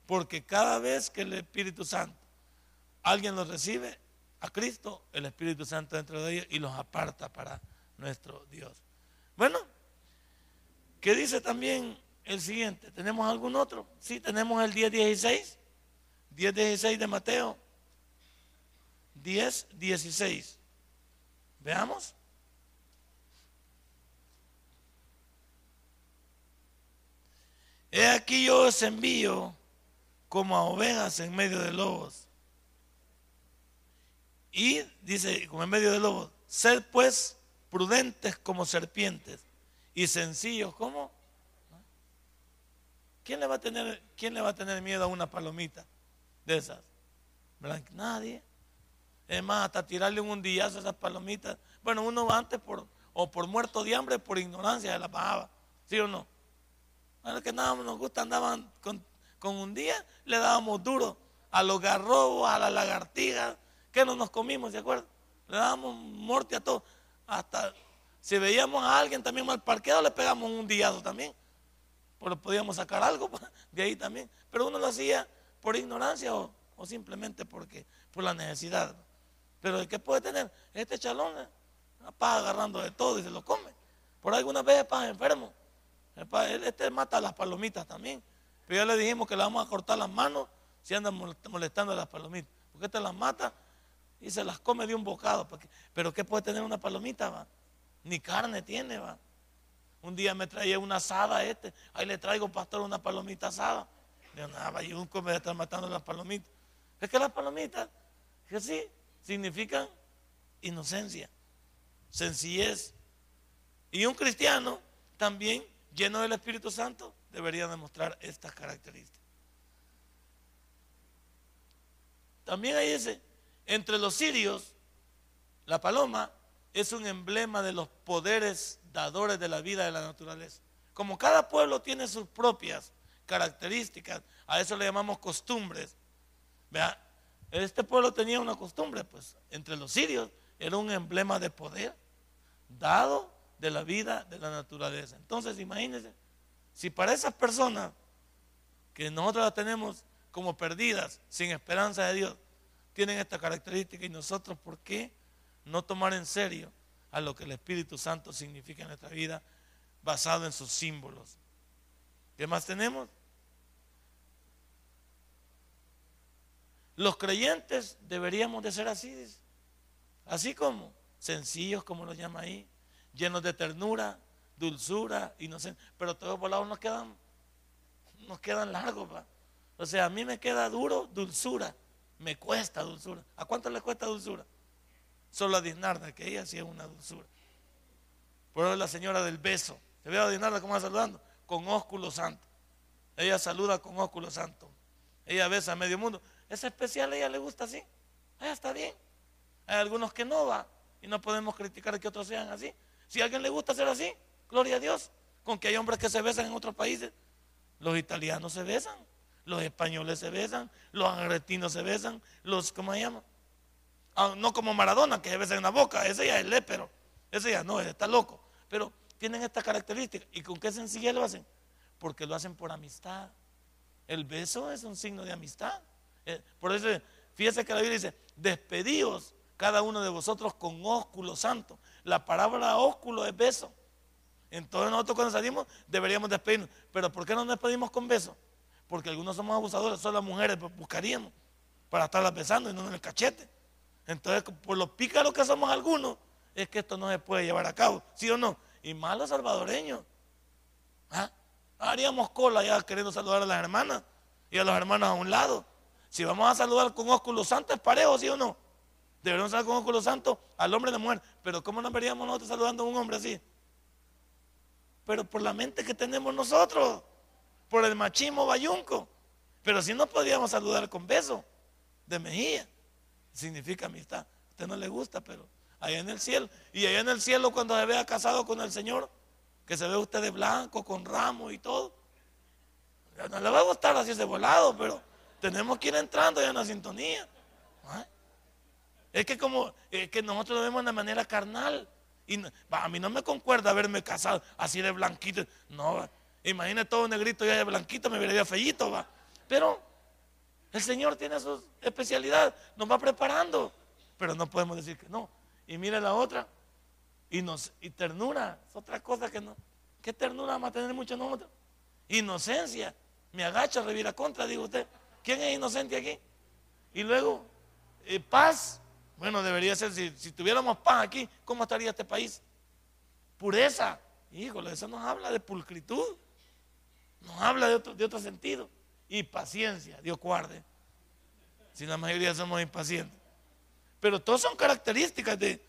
Porque cada vez que el Espíritu Santo alguien lo recibe, a Cristo, el Espíritu Santo dentro de ellos y los aparta para nuestro Dios. Bueno, ¿qué dice también el siguiente? ¿Tenemos algún otro? Sí, tenemos el 10.16. 10.16 de Mateo. 10.16. Veamos. He aquí yo os envío como a ovejas en medio de lobos. Y dice, como en medio de lobo, sed pues prudentes como serpientes y sencillos como... ¿Quién le va a tener, quién le va a tener miedo a una palomita de esas? Nadie. Es más, hasta tirarle un dillazo a esas palomitas. Bueno, uno antes por, o por muerto de hambre, por ignorancia de la bajaba. ¿Sí o no? A los que nada nos gusta andaban con, con un día, le dábamos duro a los garrobos, a las lagartijas, ¿Qué no nos comimos, de acuerdo? Le dábamos muerte a todo. Hasta si veíamos a alguien también mal parqueado, le pegamos un diado también. Porque podíamos sacar algo <laughs> de ahí también. Pero uno lo hacía por ignorancia o, simplemente porque por la necesidad. Pero ¿qué puede tener? Este chalón, eh, apaga agarrando de todo y se lo come. Por algunas veces pasa enfermo. Este mata a las palomitas también. Pero ya le dijimos que le vamos a cortar las manos si andan molestando a las palomitas. Porque este las mata y se las come de un bocado. Pero ¿qué puede tener una palomita? Ni carne tiene, va. Un día me traía una asada este. Ahí le traigo, pastor, una palomita asada. Digo, nada, y un come estar matando las palomitas. Es que las palomitas, que sí, significan inocencia, sencillez. Y un cristiano también lleno del Espíritu Santo debería demostrar estas características. También hay ese, entre los sirios, la paloma es un emblema de los poderes dadores de la vida de la naturaleza. Como cada pueblo tiene sus propias características, a eso le llamamos costumbres. Vea, este pueblo tenía una costumbre, pues entre los sirios era un emblema de poder dado de la vida de la naturaleza. Entonces, imagínense, si para esas personas que nosotros las tenemos como perdidas, sin esperanza de Dios, tienen esta característica y nosotros, ¿por qué no tomar en serio a lo que el Espíritu Santo significa en nuestra vida basado en sus símbolos? ¿Qué más tenemos? Los creyentes deberíamos de ser así, así como sencillos, como lo llama ahí, llenos de ternura, dulzura, inocencia, pero todos por lados nos quedan, nos quedan largos. O sea, a mí me queda duro dulzura, me cuesta dulzura. ¿A cuánto le cuesta dulzura? Solo a Dinarda, que ella sí es una dulzura. Por eso la señora del beso. ¿Se ve a Dinarda cómo va saludando? Con ósculo santo. Ella saluda con ósculo santo. Ella besa a medio mundo. Es especial, a ella le gusta así. Ella está bien. Hay algunos que no va y no podemos criticar que otros sean así. Si a alguien le gusta ser así, gloria a Dios. Con que hay hombres que se besan en otros países. Los italianos se besan, los españoles se besan, los argentinos se besan, los, ¿cómo se llama? Ah, no como Maradona, que se besa en la boca, ese ya es lépero, ese ya no, está loco. Pero tienen esta característica. ¿Y con qué sencillez lo hacen? Porque lo hacen por amistad. El beso es un signo de amistad. Eh, por eso, fíjese que la Biblia dice, despedíos cada uno de vosotros con ósculo santo. La palabra ósculo es beso. Entonces nosotros cuando salimos deberíamos despedirnos. Pero ¿por qué no nos despedimos con beso? Porque algunos somos abusadores, solo las mujeres buscaríamos para estarlas besando y no en el cachete. Entonces, por lo pícaros que somos algunos, es que esto no se puede llevar a cabo, ¿sí o no? Y más los salvadoreños. ¿Ah? Haríamos cola ya queriendo saludar a las hermanas y a los hermanos a un lado. Si vamos a saludar con ósculo santo, es parejo, ¿sí o no? Deberíamos saludar con ósculo santo al hombre de mujer. Pero ¿cómo nos veríamos nosotros saludando a un hombre así? Pero por la mente que tenemos nosotros, por el machismo bayunco. Pero si no podíamos saludar con beso de mejilla, significa amistad. A usted no le gusta, pero allá en el cielo. Y allá en el cielo cuando se vea casado con el Señor, que se ve usted de blanco, con ramos y todo. No le va a gustar así ese volado, pero tenemos que ir entrando ya en la sintonía. ¿Ah? Es que como es que nosotros lo vemos de manera carnal. Y a mí no me concuerda haberme casado así de blanquito. No, imagínate todo negrito ya de blanquito, me vería feíto, va. Pero el Señor tiene su especialidad, nos va preparando. Pero no podemos decir que no. Y mira la otra. Y, nos, ternura, es otra cosa que no. ¿Qué ternura vamos a tener mucho nosotros? Inocencia. Me agacha, revira contra, digo usted. ¿Quién es inocente aquí? Y luego, eh, paz. Bueno, debería ser, si, tuviéramos paz aquí, ¿cómo estaría este país? Pureza. Híjole, eso nos habla de pulcritud. Nos habla de otro, de otro sentido. Y paciencia, Dios guarde. Si la mayoría somos impacientes. Pero todas son características de,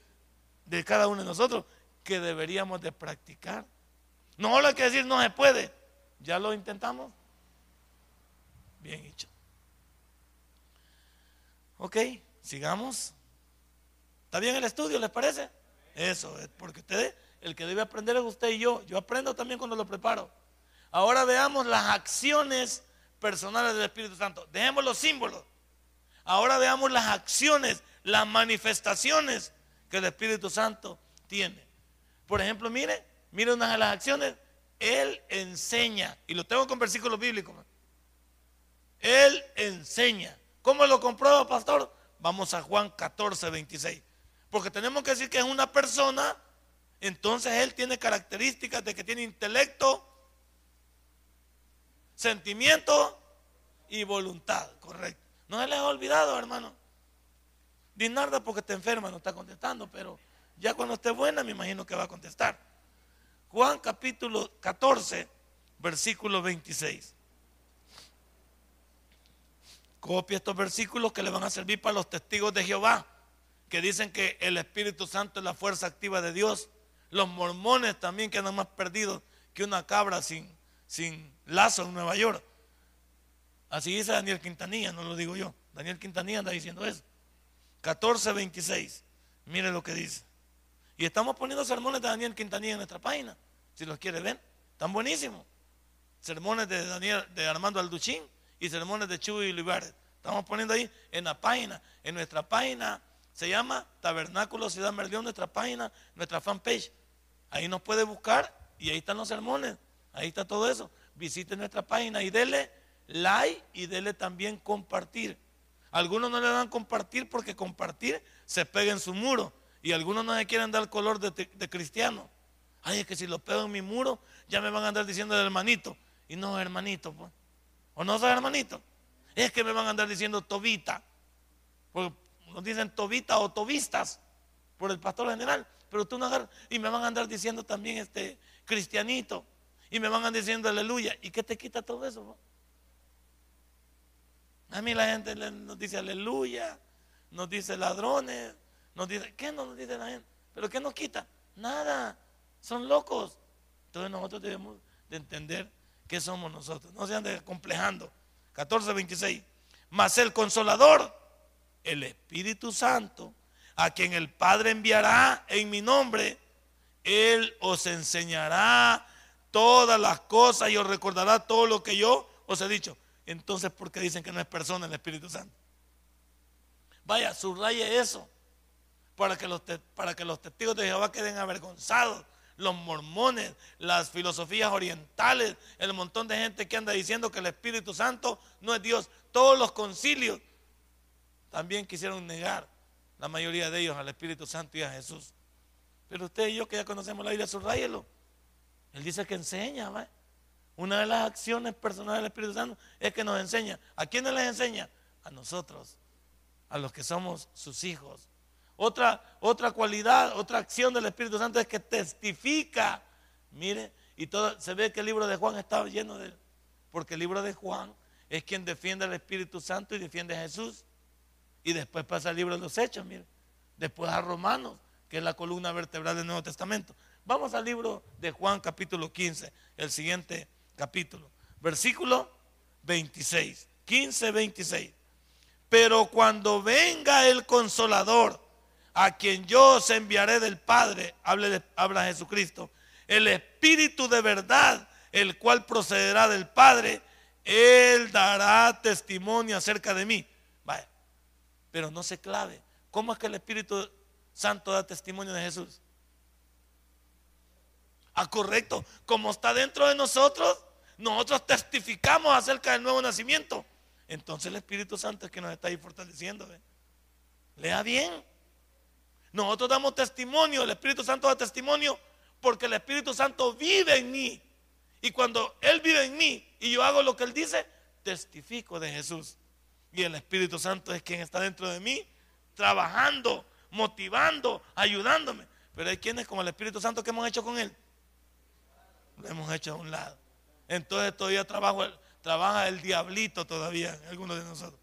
de cada uno de nosotros que deberíamos de practicar. No lo hay que decir no se puede. Ya lo intentamos. Bien hecho. Ok, sigamos. ¿Está bien el estudio, les parece? Eso, es porque usted, el que debe aprender es usted y yo. Yo aprendo también cuando lo preparo. Ahora veamos las acciones personales del Espíritu Santo. Dejemos los símbolos. Ahora veamos las acciones, las manifestaciones que el Espíritu Santo tiene. Por ejemplo, mire, mire una de las acciones. Él enseña, y lo tengo con versículos bíblicos. Él enseña. ¿Cómo lo comprueba, pastor? Vamos a Juan 14, 26. Porque tenemos que decir que es una persona entonces él tiene características de que tiene intelecto, sentimiento y voluntad, correcto. No se les ha olvidado, hermano. Dinarda porque está enferma, no está contestando, pero ya cuando esté buena me imagino que va a contestar. Juan capítulo 14, versículo 26. Copia estos versículos que le van a servir para los testigos de Jehová, que dicen que el Espíritu Santo es la fuerza activa de Dios. Los mormones también que andan más perdidos que una cabra sin, sin lazo en Nueva York. Así dice Daniel Quintanilla, no lo digo yo. Daniel Quintanilla anda diciendo eso. 14.26. Mire lo que dice. Y estamos poniendo sermones de Daniel Quintanilla en nuestra página. Si los quiere ver, están buenísimos. Sermones de Daniel, de Armando Alduchín y sermones de Chuy Olivares. Estamos poniendo ahí en la página, en nuestra página. Se llama Tabernáculo Ciudad Merlión, nuestra página, nuestra fanpage. Ahí nos puede buscar y ahí están los sermones. Ahí está todo eso. Visite nuestra página y dele like y dele también compartir. Algunos no le dan compartir porque compartir se pega en su muro. Y algunos no le quieren dar color de, cristiano. Ay, es que si lo pego en mi muro, ya me van a andar diciendo de hermanito. Y no hermanito, pues. ¿O no soy hermanito? Es que me van a andar diciendo tobita. Porque nos dicen tobita o tobistas por el pastor general. Pero tú no agarras. Y me van a andar diciendo también este cristianito. Y me van diciendo aleluya. ¿Y qué te quita todo eso? A mí la gente nos dice aleluya, nos dice ladrones, nos dice, ¿qué no nos dice la gente? ¿Pero qué nos quita? Nada, son locos. Entonces nosotros debemos de entender qué somos nosotros. No se anden complejando. 14, 26. Mas el consolador, el Espíritu Santo, a quien el Padre enviará en mi nombre, Él os enseñará todas las cosas y os recordará todo lo que yo os he dicho entonces ¿por qué dicen que no es persona el Espíritu Santo? Vaya, subraye eso para que los, para que los testigos de Jehová queden avergonzados. Los mormones, las filosofías orientales, el montón de gente que anda diciendo que el Espíritu Santo no es Dios. Todos los concilios también quisieron negar, la mayoría de ellos, al Espíritu Santo y a Jesús. Pero usted y yo que ya conocemos la Biblia, subrayelo. Él dice que enseña, ¿va? Una de las acciones personales del Espíritu Santo es que nos enseña. ¿A quiénes les enseña? A nosotros, a los que somos sus hijos. Otra, otra cualidad, otra acción del Espíritu Santo es que testifica. Mire, y todo, se ve que el libro de Juan está lleno de... Porque el libro de Juan es quien defiende al Espíritu Santo y defiende a Jesús. Y después pasa el libro de los Hechos, mire. Después a Romanos, que es la columna vertebral del Nuevo Testamento. Vamos al libro de Juan capítulo 15, el siguiente capítulo, versículo 26, 15, 26. Pero cuando venga el consolador, a quien yo os enviaré del Padre, habla, habla Jesucristo, el Espíritu de verdad, el cual procederá del Padre, Él dará testimonio acerca de mí. Vaya, pero no se clave. ¿Cómo es que el Espíritu Santo da testimonio de Jesús? Ah, correcto. Como está dentro de nosotros, nosotros testificamos acerca del nuevo nacimiento. Entonces el Espíritu Santo es que nos está ahí fortaleciendo. Lea bien. Nosotros damos testimonio, el Espíritu Santo da testimonio porque el Espíritu Santo vive en mí. Y cuando Él vive en mí y yo hago lo que Él dice, testifico de Jesús. Y el Espíritu Santo es quien está dentro de mí, trabajando, motivando, ayudándome. Pero hay quienes como el Espíritu Santo que hemos hecho con Él lo hemos hecho a un lado. Entonces todavía trabajo, trabaja el diablito todavía, algunos de nosotros.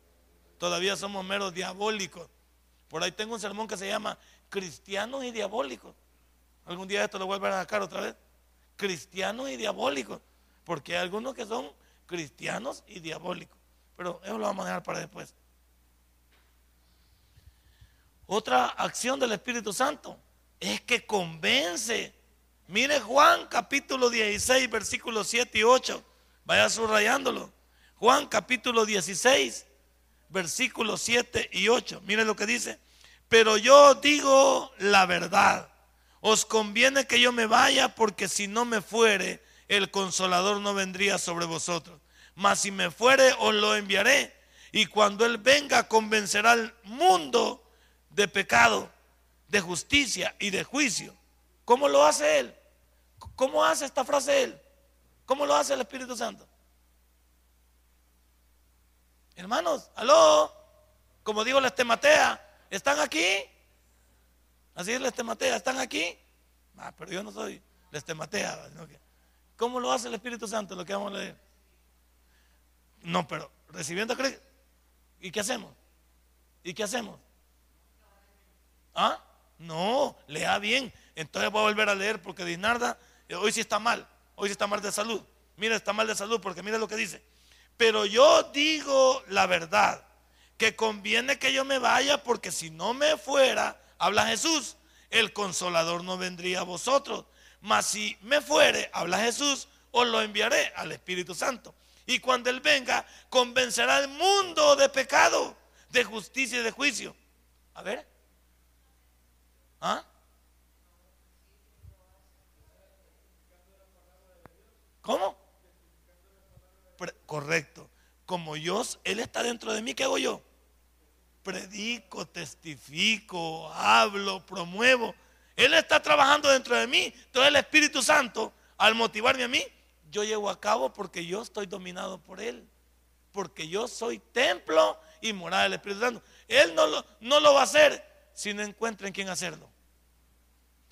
Todavía somos meros diabólicos. Por ahí tengo un sermón que se llama Cristianos y Diabólicos. Algún día esto lo vuelvo a sacar otra vez. Cristianos y diabólicos. Porque hay algunos que son cristianos y diabólicos. Pero eso lo vamos a dejar para después. Otra acción del Espíritu Santo es que convence Mire Juan capítulo 16, versículos 7 y 8. Vaya subrayándolo. Juan capítulo 16, versículos 7 y 8. Mire lo que dice. Pero yo digo la verdad. Os conviene que yo me vaya porque si no me fuere, el consolador no vendría sobre vosotros. Mas si me fuere, os lo enviaré. Y cuando Él venga, convencerá al mundo de pecado, de justicia y de juicio ¿Cómo lo hace Él? ¿Cómo hace esta frase Él? ¿Cómo lo hace el Espíritu Santo? Hermanos, aló, como digo la estematea, ¿están aquí? Así es la estematea, ¿están aquí? Ah, pero yo no soy la estematea. ¿Cómo lo hace el Espíritu Santo? Lo que vamos a leer. No, pero recibiendo ¿Y qué hacemos? ¿Y qué hacemos? ¿Ah? No, lea bien. Entonces voy a volver a leer porque Dinarda hoy sí está mal. Hoy sí está mal de salud. Mira, está mal de salud porque mira lo que dice. Pero yo digo la verdad, que conviene que yo me vaya porque si no me fuera, habla Jesús, el consolador no vendría a vosotros. Mas si me fuere, habla Jesús, os lo enviaré al Espíritu Santo. Y cuando Él venga, convencerá al mundo de pecado, de justicia y de juicio. A ver. ¿Ah? ¿Cómo? correcto. Como yo, Él está dentro de mí, ¿qué hago yo? Predico, testifico, hablo, promuevo. Él está trabajando dentro de mí. Todo el Espíritu Santo, al motivarme a mí, yo llevo a cabo porque yo estoy dominado por Él. Porque yo soy templo y morada del Espíritu Santo. Él no lo, no lo va a hacer si no encuentra en quién hacerlo.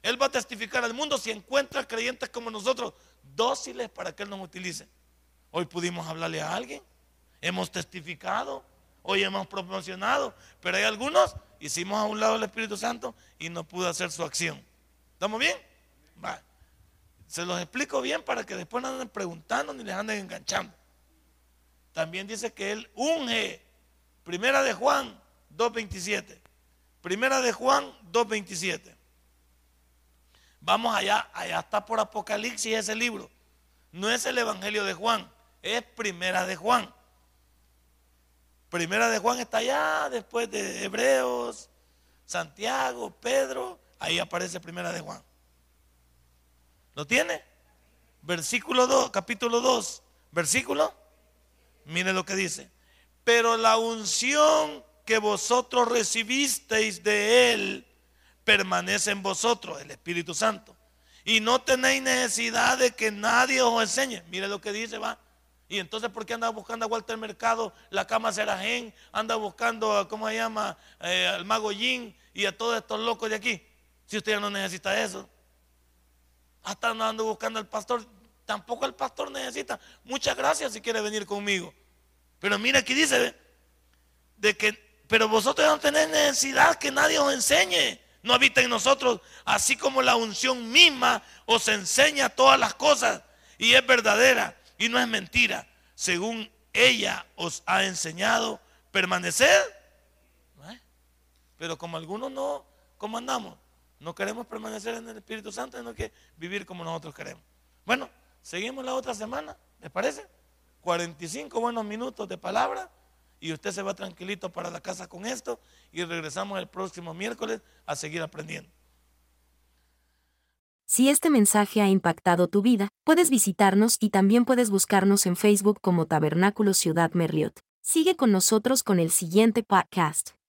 Él va a testificar al mundo si encuentra creyentes como nosotros, dóciles para que Él nos utilice. Hoy pudimos hablarle a alguien, hemos testificado, hoy hemos promocionado, pero hay algunos, hicimos a un lado el Espíritu Santo y no pudo hacer su acción. ¿Estamos bien? Va. Se los explico bien para que después no anden preguntando ni les anden enganchando. También dice que Él unge. Primera de Juan 2.27. Primera de Juan 2.27. Vamos allá, allá está por Apocalipsis ese libro. No es el Evangelio de Juan, es Primera de Juan. Primera de Juan está allá después de Hebreos, Santiago, Pedro, ahí aparece Primera de Juan. ¿Lo tiene? Versículo 2, capítulo 2, versículo. Mire lo que dice. Pero la unción que vosotros recibisteis de Él permanece en vosotros, el Espíritu Santo. Y no tenéis necesidad de que nadie os enseñe. Mire lo que dice, va. Y entonces, ¿por qué anda buscando a Walter Mercado, la cama Serajén, anda buscando, ¿cómo se llama?, eh, al mago Yin y a todos estos locos de aquí. Si usted ya no necesita eso. Hasta andando buscando al pastor. Tampoco el pastor necesita. Muchas gracias si quiere venir conmigo. Pero mira aquí dice, de que, pero vosotros no tenéis necesidad que nadie os enseñe. No habita en nosotros, así como la unción misma os enseña todas las cosas y es verdadera y no es mentira. Según ella os ha enseñado, permanecer. Pero como algunos no, ¿cómo andamos? No queremos permanecer en el Espíritu Santo, sino que vivir como nosotros queremos. Bueno, seguimos la otra semana, ¿les parece? 45 buenos minutos de palabra y usted se va tranquilito para la casa con esto y regresamos el próximo miércoles a seguir aprendiendo. Si este mensaje ha impactado tu vida, puedes visitarnos y también puedes buscarnos en Facebook como Tabernáculo Ciudad Merliot. Sigue con nosotros con el siguiente podcast.